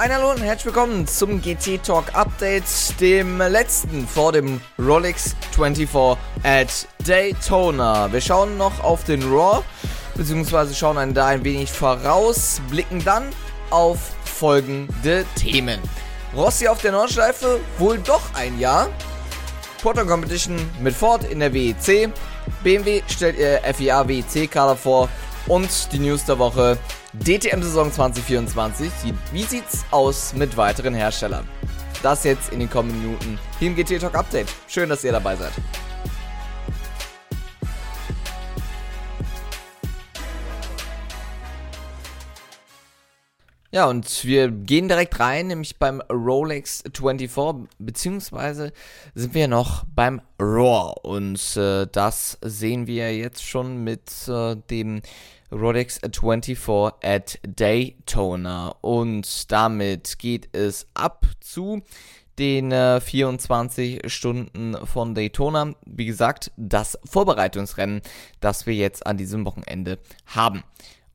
Ein Hallo und herzlich willkommen zum GT Talk Update, dem letzten vor dem Rolex 24 at Daytona. Wir schauen noch auf den Raw, beziehungsweise schauen einen da ein wenig voraus, blicken dann auf folgende Themen. Rossi auf der Nordschleife, wohl doch ein Jahr. Porto Competition mit Ford in der WEC. BMW stellt ihr FIA WEC-Kader vor. Und die News der Woche, DTM-Saison 2024. Wie sieht's aus mit weiteren Herstellern? Das jetzt in den kommenden Minuten hier im GT Talk Update. Schön, dass ihr dabei seid. Ja, und wir gehen direkt rein, nämlich beim Rolex 24, beziehungsweise sind wir noch beim Raw. Und äh, das sehen wir jetzt schon mit äh, dem Rolex 24 at Daytona. Und damit geht es ab zu den äh, 24 Stunden von Daytona. Wie gesagt, das Vorbereitungsrennen, das wir jetzt an diesem Wochenende haben.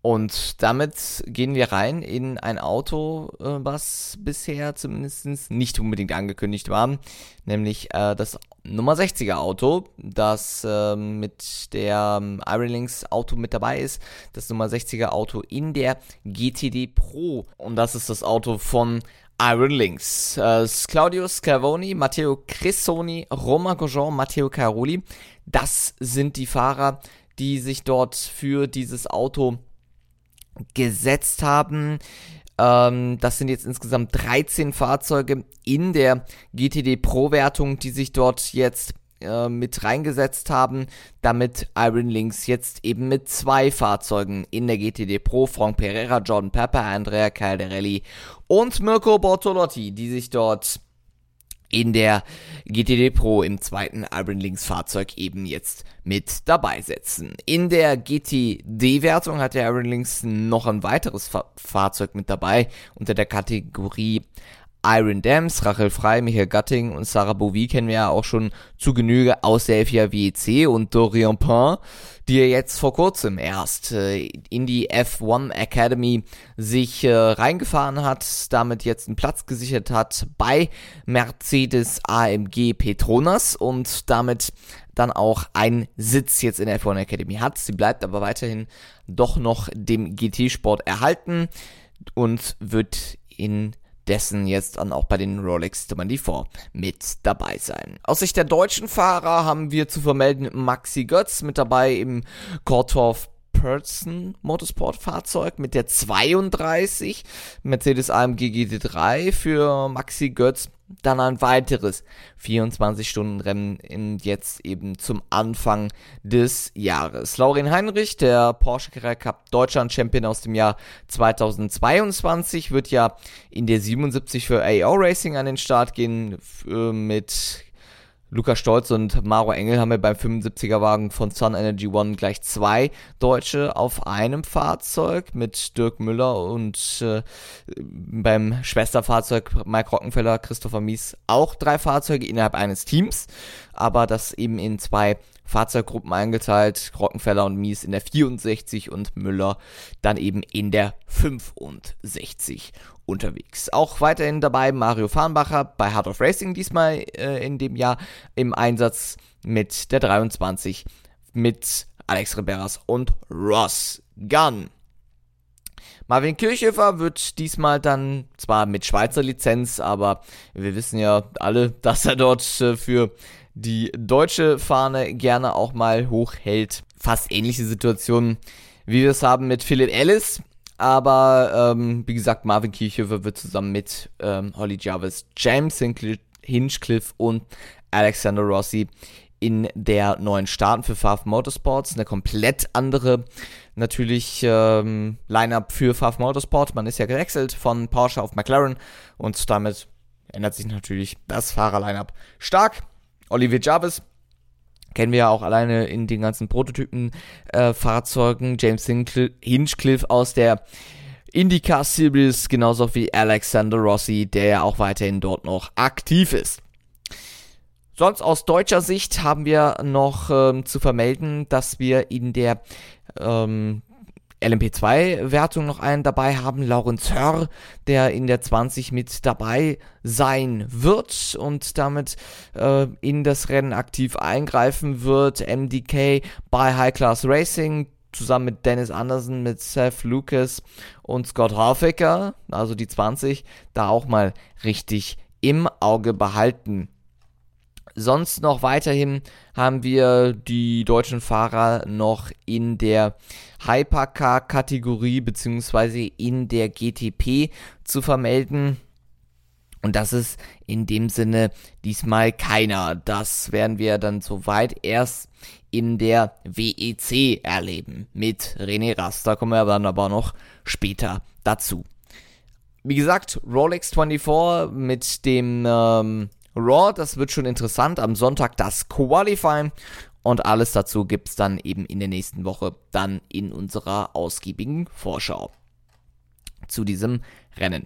Und damit gehen wir rein in ein Auto, äh, was bisher zumindest nicht unbedingt angekündigt war, nämlich äh, das Nummer 60er Auto, das äh, mit der ähm, Iron Links Auto mit dabei ist. Das Nummer 60er Auto in der GTD Pro. Und das ist das Auto von Iron Links. Äh, Claudio Scavoni, Matteo Crissoni, Roma Gojon, Matteo Caroli. Das sind die Fahrer, die sich dort für dieses Auto gesetzt haben. Ähm, das sind jetzt insgesamt 13 Fahrzeuge in der GTD Pro-Wertung, die sich dort jetzt äh, mit reingesetzt haben, damit Iron Links jetzt eben mit zwei Fahrzeugen in der GTD Pro, Frank Pereira, Jordan Pepper, Andrea Calderelli und Mirko Bortolotti, die sich dort in der GTD Pro im zweiten Iron Links Fahrzeug eben jetzt mit dabei setzen. In der GTD-Wertung hat der Iron Links noch ein weiteres Fa Fahrzeug mit dabei unter der Kategorie Iron Dams, Rachel Frei, Michael Gatting und Sarah Bovie kennen wir ja auch schon zu Genüge aus der FIA WEC und Dorian Pain, die ja jetzt vor kurzem erst äh, in die F1 Academy sich äh, reingefahren hat, damit jetzt einen Platz gesichert hat bei Mercedes AMG Petronas und damit dann auch einen Sitz jetzt in der F1 Academy hat. Sie bleibt aber weiterhin doch noch dem GT-Sport erhalten und wird in dessen jetzt dann auch bei den Rolex 24 mit dabei sein. Aus Sicht der deutschen Fahrer haben wir zu vermelden Maxi Götz mit dabei im Korthoff Person Motorsport Fahrzeug mit der 32 Mercedes AMG GT3 für Maxi Götz dann ein weiteres 24-Stunden-Rennen jetzt eben zum Anfang des Jahres. Laurin Heinrich, der Porsche Carrera Cup Deutschland Champion aus dem Jahr 2022, wird ja in der 77 für AO Racing an den Start gehen äh, mit Lukas Stolz und Maro Engel haben wir beim 75er Wagen von Sun Energy One gleich zwei Deutsche auf einem Fahrzeug mit Dirk Müller und äh, beim Schwesterfahrzeug Mike Rockenfeller, Christopher Mies auch drei Fahrzeuge innerhalb eines Teams, aber das eben in zwei Fahrzeuggruppen eingeteilt. Rockenfeller und Mies in der 64 und Müller dann eben in der 65 unterwegs. Auch weiterhin dabei Mario Farnbacher bei Heart of Racing diesmal äh, in dem Jahr im Einsatz mit der 23 mit Alex Riberas und Ross Gunn. Marvin Kirchhofer wird diesmal dann zwar mit Schweizer Lizenz, aber wir wissen ja alle, dass er dort äh, für die deutsche Fahne gerne auch mal hochhält. Fast ähnliche Situationen, wie wir es haben mit Philip Ellis, aber ähm, wie gesagt, Marvin Kirchhofer wird zusammen mit ähm, Holly Jarvis, James Hinchcliffe und Alexander Rossi in der neuen Starten für Faf Motorsports. Eine komplett andere natürlich ähm, Line-up für Faf Motorsport. Man ist ja gewechselt von Porsche auf McLaren und damit ändert sich natürlich das Fahrer-Line-up stark. Olivier Jarvis kennen wir ja auch alleine in den ganzen Prototypen-Fahrzeugen. Äh, James Hinchcliffe aus der IndyCar Series, genauso wie Alexander Rossi, der ja auch weiterhin dort noch aktiv ist. Sonst aus deutscher Sicht haben wir noch ähm, zu vermelden, dass wir in der ähm, LMP2-Wertung noch einen dabei haben, Laurenz Hörr, der in der 20 mit dabei sein wird und damit äh, in das Rennen aktiv eingreifen wird. MDK bei High Class Racing zusammen mit Dennis Anderson, mit Seth Lucas und Scott Harficker, also die 20, da auch mal richtig im Auge behalten. Sonst noch weiterhin haben wir die deutschen Fahrer noch in der Hypercar-Kategorie beziehungsweise in der GTP zu vermelden. Und das ist in dem Sinne diesmal keiner. Das werden wir dann soweit erst in der WEC erleben mit René Rast. Da kommen wir dann aber noch später dazu. Wie gesagt, Rolex 24 mit dem ähm, Raw, das wird schon interessant. Am Sonntag das Qualifying und alles dazu gibt es dann eben in der nächsten Woche dann in unserer ausgiebigen Vorschau zu diesem Rennen.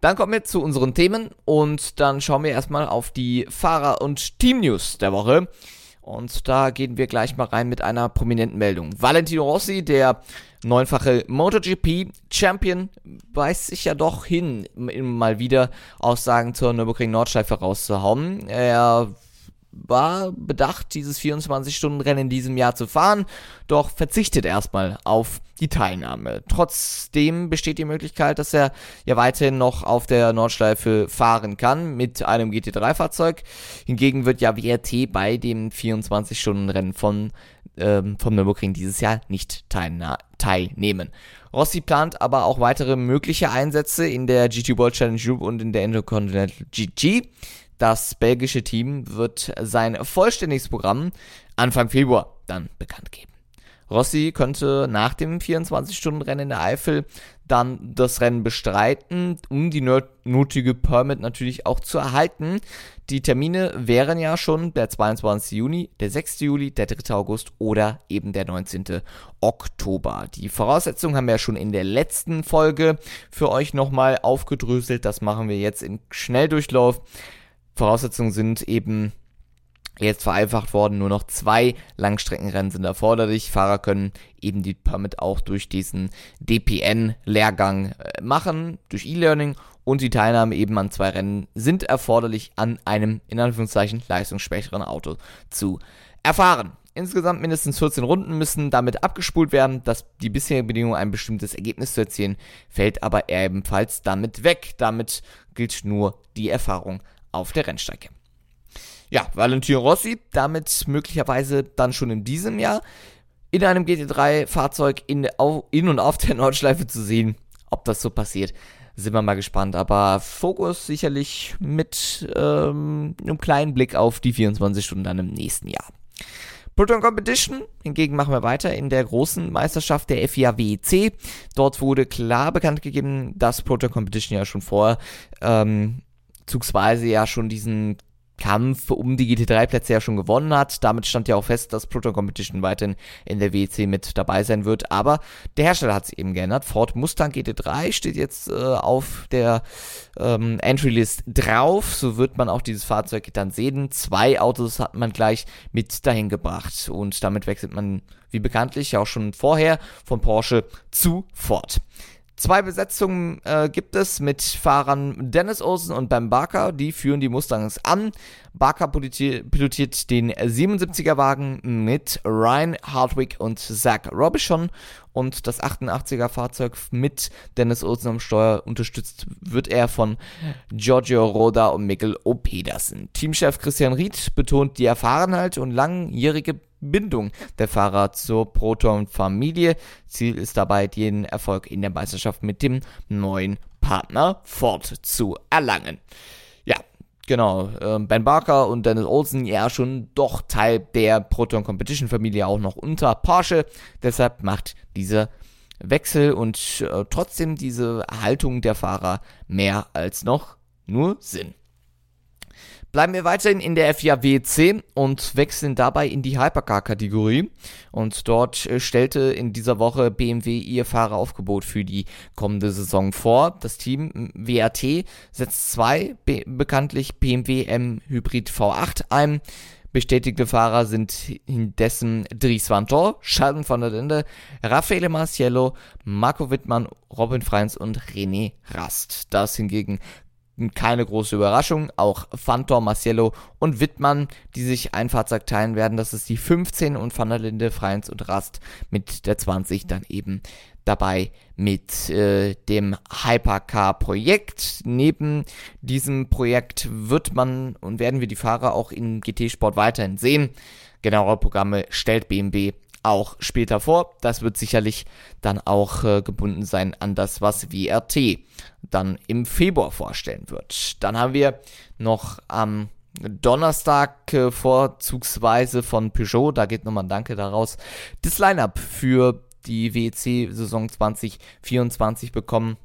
Dann kommen wir zu unseren Themen und dann schauen wir erstmal auf die Fahrer- und Team-News der Woche. Und da gehen wir gleich mal rein mit einer prominenten Meldung. Valentino Rossi, der neunfache MotoGP-Champion, weist sich ja doch hin, mal wieder Aussagen zur Nürburgring Nordschleife rauszuhauen. Er war bedacht, dieses 24-Stunden-Rennen in diesem Jahr zu fahren, doch verzichtet erstmal auf die Teilnahme. Trotzdem besteht die Möglichkeit, dass er ja weiterhin noch auf der Nordschleife fahren kann mit einem GT3-Fahrzeug. Hingegen wird ja WRT bei dem 24-Stunden-Rennen von ähm, vom Nürburgring dieses Jahr nicht teilnehmen. Rossi plant aber auch weitere mögliche Einsätze in der GT World Challenge Group und in der Intercontinental GG. Das belgische Team wird sein vollständiges Programm Anfang Februar dann bekannt geben. Rossi könnte nach dem 24-Stunden-Rennen in der Eifel dann das Rennen bestreiten, um die nötige Permit natürlich auch zu erhalten. Die Termine wären ja schon der 22. Juni, der 6. Juli, der 3. August oder eben der 19. Oktober. Die Voraussetzungen haben wir ja schon in der letzten Folge für euch nochmal aufgedröselt. Das machen wir jetzt im Schnelldurchlauf. Voraussetzungen sind eben jetzt vereinfacht worden, nur noch zwei Langstreckenrennen sind erforderlich. Fahrer können eben die Permit auch durch diesen DPN-Lehrgang äh, machen, durch E-Learning und die Teilnahme eben an zwei Rennen sind erforderlich, an einem in Anführungszeichen leistungsschwächeren Auto zu erfahren. Insgesamt mindestens 14 Runden müssen damit abgespult werden. Dass die bisherige Bedingung, ein bestimmtes Ergebnis zu erzielen, fällt aber ebenfalls damit weg. Damit gilt nur die Erfahrung auf der Rennstrecke. Ja, Valentino Rossi, damit möglicherweise dann schon in diesem Jahr in einem GT3-Fahrzeug in, in und auf der Nordschleife zu sehen. Ob das so passiert, sind wir mal gespannt. Aber Fokus sicherlich mit ähm, einem kleinen Blick auf die 24 Stunden dann im nächsten Jahr. Proton Competition, hingegen machen wir weiter in der großen Meisterschaft der FIA WEC. Dort wurde klar bekannt gegeben, dass Proton Competition ja schon vor ähm, zugsweise ja schon diesen Kampf um die GT3-Plätze ja schon gewonnen hat. Damit stand ja auch fest, dass Proton Competition weiterhin in der WEC mit dabei sein wird. Aber der Hersteller hat sich eben geändert. Ford Mustang GT3 steht jetzt äh, auf der ähm, Entry-List drauf. So wird man auch dieses Fahrzeug dann sehen. Zwei Autos hat man gleich mit dahin gebracht. Und damit wechselt man, wie bekanntlich, auch schon vorher von Porsche zu Ford. Zwei Besetzungen äh, gibt es mit Fahrern Dennis Olsen und Ben Barker. Die führen die Mustangs an. Barker pilotiert den 77er Wagen mit Ryan Hardwick und Zach Robichon. Und das 88er Fahrzeug mit Dennis Olsen am Steuer unterstützt wird er von Giorgio Roda und Mikkel O. Pedersen. Teamchef Christian Ried betont die Erfahrenheit und langjährige Bindung der Fahrer zur Proton-Familie. Ziel ist dabei, den Erfolg in der Meisterschaft mit dem neuen Partner Ford zu erlangen. Ja, genau. Ähm, ben Barker und Dennis Olsen ja schon doch Teil der Proton Competition Familie auch noch unter Porsche. Deshalb macht dieser Wechsel und äh, trotzdem diese Haltung der Fahrer mehr als noch nur Sinn. Bleiben wir weiterhin in der FIA WC und wechseln dabei in die Hypercar-Kategorie. Und dort äh, stellte in dieser Woche BMW ihr Fahreraufgebot für die kommende Saison vor. Das Team WRT setzt zwei be bekanntlich BMW M Hybrid V8 ein. Bestätigte Fahrer sind indessen Dries van Tor, Schaden von der Linde, Raffaele Marciello, Marco Wittmann, Robin Freins und René Rast. Das hingegen keine große Überraschung. Auch Fantor, Marciello und Wittmann, die sich ein Fahrzeug teilen werden. Das ist die 15 und Van der Linde, Freins und Rast mit der 20 dann eben dabei mit äh, dem Hypercar-Projekt. Neben diesem Projekt wird man und werden wir die Fahrer auch in GT-Sport weiterhin sehen. Genauere Programme stellt BMW auch später vor. Das wird sicherlich dann auch äh, gebunden sein an das, was WRT dann im Februar vorstellen wird. Dann haben wir noch am Donnerstag äh, vorzugsweise von Peugeot, da geht nochmal ein Danke daraus, das Line-up für die WEC-Saison 2024 bekommen.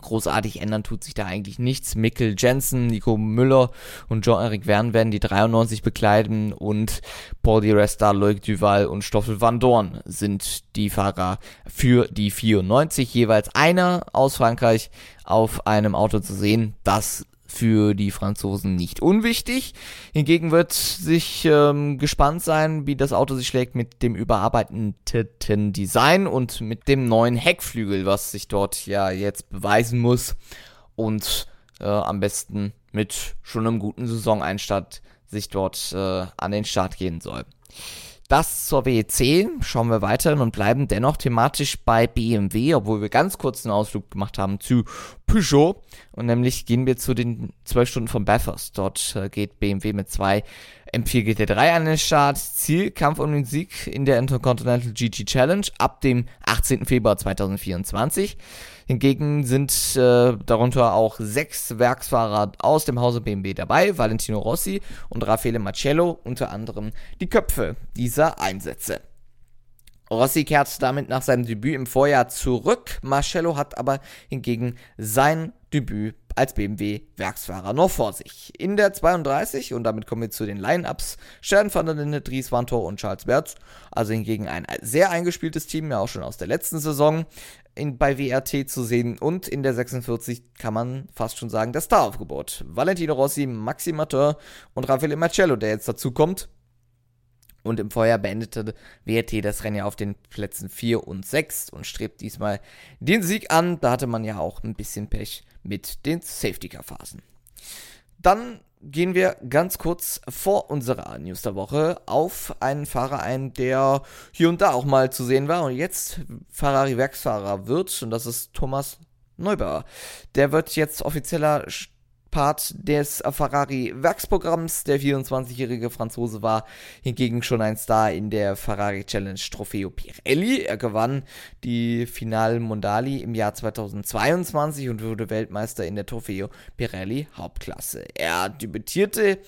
Großartig ändern tut sich da eigentlich nichts. Mikkel Jensen, Nico Müller und Jean-Eric Verne werden die 93 bekleiden und Paul Di Resta, Loic Duval und Stoffel Van Dorn sind die Fahrer für die 94. Jeweils einer aus Frankreich auf einem Auto zu sehen. Das für die Franzosen nicht unwichtig. Hingegen wird sich ähm, gespannt sein, wie das Auto sich schlägt mit dem überarbeiteten Design und mit dem neuen Heckflügel, was sich dort ja jetzt beweisen muss und äh, am besten mit schon einem guten Saisoneinstand sich dort äh, an den Start gehen soll. Das zur WEC. Schauen wir weiter und bleiben dennoch thematisch bei BMW, obwohl wir ganz kurz einen Ausflug gemacht haben zu Peugeot. Und nämlich gehen wir zu den 12 Stunden von Bathurst. Dort äh, geht BMW mit zwei M4 GT3 an den Start. Ziel, Kampf um den Sieg in der Intercontinental GT Challenge ab dem 18. Februar 2024. Hingegen sind äh, darunter auch sechs Werksfahrer aus dem Hause BMW dabei, Valentino Rossi und Raffaele Marcello, unter anderem die Köpfe dieser Einsätze. Rossi kehrt damit nach seinem Debüt im Vorjahr zurück. Marcello hat aber hingegen sein Debüt als BMW-Werksfahrer noch vor sich. In der 32, und damit kommen wir zu den Line-Ups, Stern van der Linde, Dries Wantor und Charles Berz. Also hingegen ein sehr eingespieltes Team, ja auch schon aus der letzten Saison in, bei WRT zu sehen. Und in der 46 kann man fast schon sagen, das Star-Aufgebot. Valentino Rossi, Maxi Mateur und Raffaele Marcello, der jetzt dazu kommt. Und im Vorjahr beendete WRT das Rennen ja auf den Plätzen 4 und 6 und strebt diesmal den Sieg an. Da hatte man ja auch ein bisschen Pech mit den Safety-Car-Phasen. Dann gehen wir ganz kurz vor unserer News der Woche auf einen Fahrer ein, der hier und da auch mal zu sehen war und jetzt Ferrari-Werksfahrer wird. Und das ist Thomas Neubauer. Der wird jetzt offizieller Part des Ferrari-Werksprogramms. Der 24-jährige Franzose war hingegen schon ein Star in der Ferrari Challenge Trofeo Pirelli. Er gewann die Final Mondali im Jahr 2022 und wurde Weltmeister in der Trofeo Pirelli Hauptklasse. Er debütierte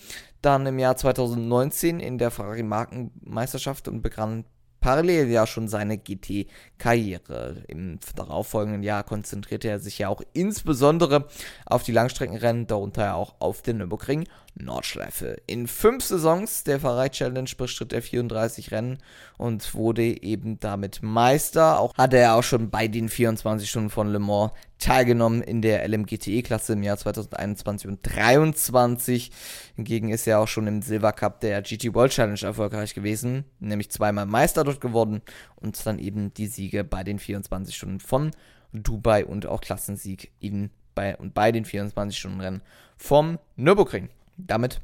dann im Jahr 2019 in der Ferrari Markenmeisterschaft und begann parallel ja schon seine GT-Karriere. Im darauffolgenden Jahr konzentrierte er sich ja auch insbesondere auf die Langstreckenrennen, darunter ja auch auf den Nürburgring Nordschleife. In fünf Saisons der Ferrari Challenge bestritt er 34 Rennen und wurde eben damit Meister. Auch hatte er auch schon bei den 24 Stunden von Le Mans teilgenommen in der LMGTE-Klasse im Jahr 2021 und 2023. Hingegen ist er auch schon im Silver Cup der GT World Challenge erfolgreich gewesen, nämlich zweimal Meister dort geworden und dann eben die Siege bei den 24 Stunden von Dubai und auch Klassensieg in bei, und bei den 24 Stunden Rennen vom Nürburgring. Damit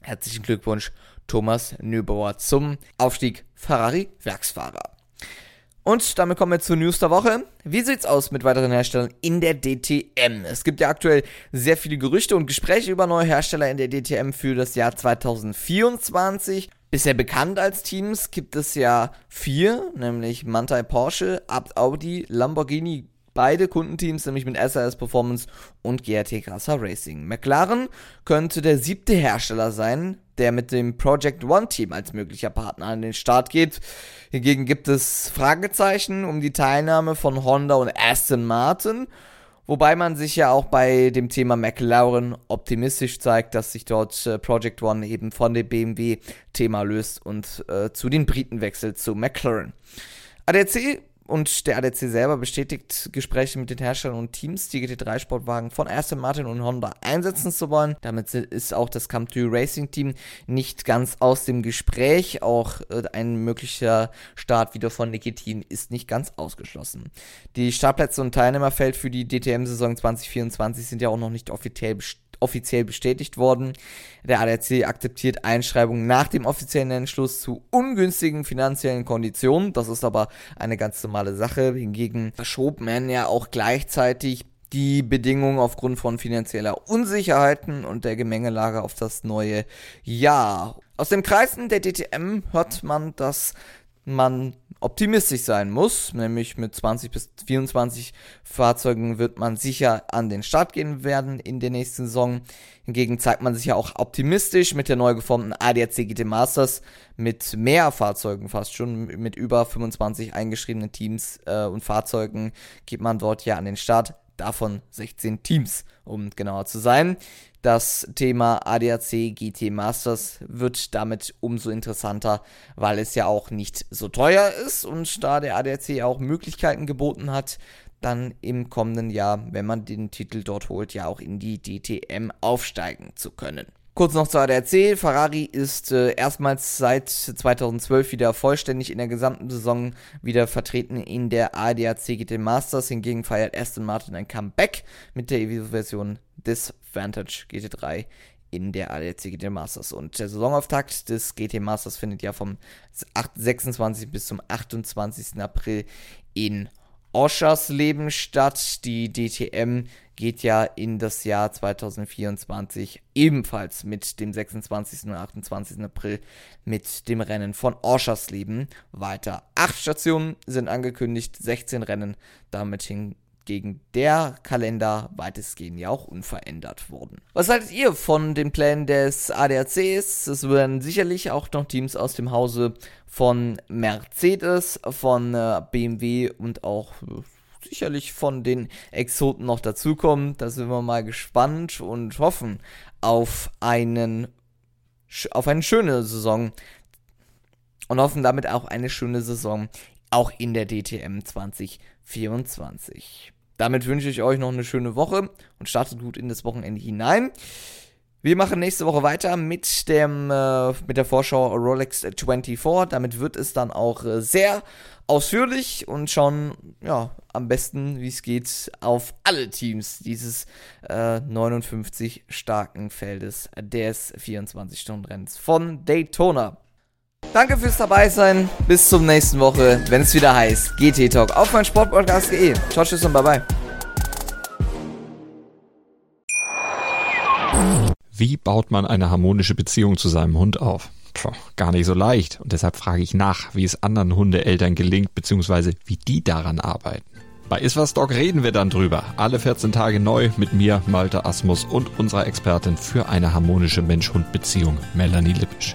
herzlichen Glückwunsch Thomas Nöbauer zum Aufstieg Ferrari Werksfahrer. Und damit kommen wir zur News der Woche. Wie sieht's aus mit weiteren Herstellern in der DTM? Es gibt ja aktuell sehr viele Gerüchte und Gespräche über neue Hersteller in der DTM für das Jahr 2024. Bisher bekannt als Teams gibt es ja vier, nämlich Mantai Porsche, Abt Audi, Lamborghini beide Kundenteams, nämlich mit SAS Performance und GRT Grasser Racing. McLaren könnte der siebte Hersteller sein, der mit dem Project One Team als möglicher Partner an den Start geht. Hingegen gibt es Fragezeichen um die Teilnahme von Honda und Aston Martin. Wobei man sich ja auch bei dem Thema McLaren optimistisch zeigt, dass sich dort äh, Project One eben von dem BMW-Thema löst und äh, zu den Briten wechselt, zu McLaren. ADAC und der ADC selber bestätigt Gespräche mit den Herstellern und Teams, die GT3-Sportwagen von Aston Martin und Honda einsetzen zu wollen. Damit ist auch das Camp2 Racing Team nicht ganz aus dem Gespräch. Auch äh, ein möglicher Start wieder von Nikitin ist nicht ganz ausgeschlossen. Die Startplätze und Teilnehmerfeld für die DTM-Saison 2024 sind ja auch noch nicht offiziell bestätigt offiziell bestätigt worden. Der ADAC akzeptiert Einschreibungen nach dem offiziellen Entschluss zu ungünstigen finanziellen Konditionen. Das ist aber eine ganz normale Sache. Hingegen verschob man ja auch gleichzeitig die Bedingungen aufgrund von finanzieller Unsicherheiten und der Gemengelage auf das neue Jahr. Aus den Kreisen der DTM hört man, dass man optimistisch sein muss, nämlich mit 20 bis 24 Fahrzeugen wird man sicher an den Start gehen werden in der nächsten Saison. Hingegen zeigt man sich ja auch optimistisch mit der neu geformten ADAC GT Masters mit mehr Fahrzeugen fast schon, mit über 25 eingeschriebenen Teams äh, und Fahrzeugen geht man dort ja an den Start davon 16 Teams, um genauer zu sein. Das Thema ADAC GT Masters wird damit umso interessanter, weil es ja auch nicht so teuer ist und da der ADAC auch Möglichkeiten geboten hat, dann im kommenden Jahr, wenn man den Titel dort holt, ja auch in die DTM aufsteigen zu können. Kurz noch zur ADAC. Ferrari ist äh, erstmals seit 2012 wieder vollständig in der gesamten Saison wieder vertreten in der ADAC GT Masters. Hingegen feiert Aston Martin ein Comeback mit der Eviso-Version des Vantage GT3 in der ADAC GT Masters. Und der Saisonauftakt des GT Masters findet ja vom 26. bis zum 28. April in Oschersleben statt. Die DTM geht ja in das Jahr 2024 ebenfalls mit dem 26. und 28. April mit dem Rennen von Oschersleben weiter. Acht Stationen sind angekündigt, 16 Rennen, damit hin gegen der Kalender weitestgehend ja auch unverändert wurden. Was haltet ihr von den Plänen des ADACs? Es werden sicherlich auch noch Teams aus dem Hause von Mercedes, von äh, BMW und auch äh, sicherlich von den Exoten noch dazukommen. Da sind wir mal gespannt und hoffen auf einen auf eine schöne Saison und hoffen damit auch eine schöne Saison auch in der DTM 2024. Damit wünsche ich euch noch eine schöne Woche und startet gut in das Wochenende hinein. Wir machen nächste Woche weiter mit dem äh, mit der Vorschau Rolex 24. Damit wird es dann auch äh, sehr ausführlich und schauen ja am besten, wie es geht, auf alle Teams dieses äh, 59 starken Feldes des 24-Stunden-Rennens von Daytona. Danke fürs dabei sein. Bis zum nächsten Woche, wenn es wieder heißt GT Talk auf mein Sportpodcast.de. Ciao, tschüss und bye bye. Wie baut man eine harmonische Beziehung zu seinem Hund auf? Puh, gar nicht so leicht. Und deshalb frage ich nach, wie es anderen Hundeeltern gelingt, beziehungsweise wie die daran arbeiten. Bei Iswas Dog reden wir dann drüber. Alle 14 Tage neu mit mir, Malte Asmus und unserer Expertin für eine harmonische Mensch-Hund-Beziehung, Melanie Lippisch.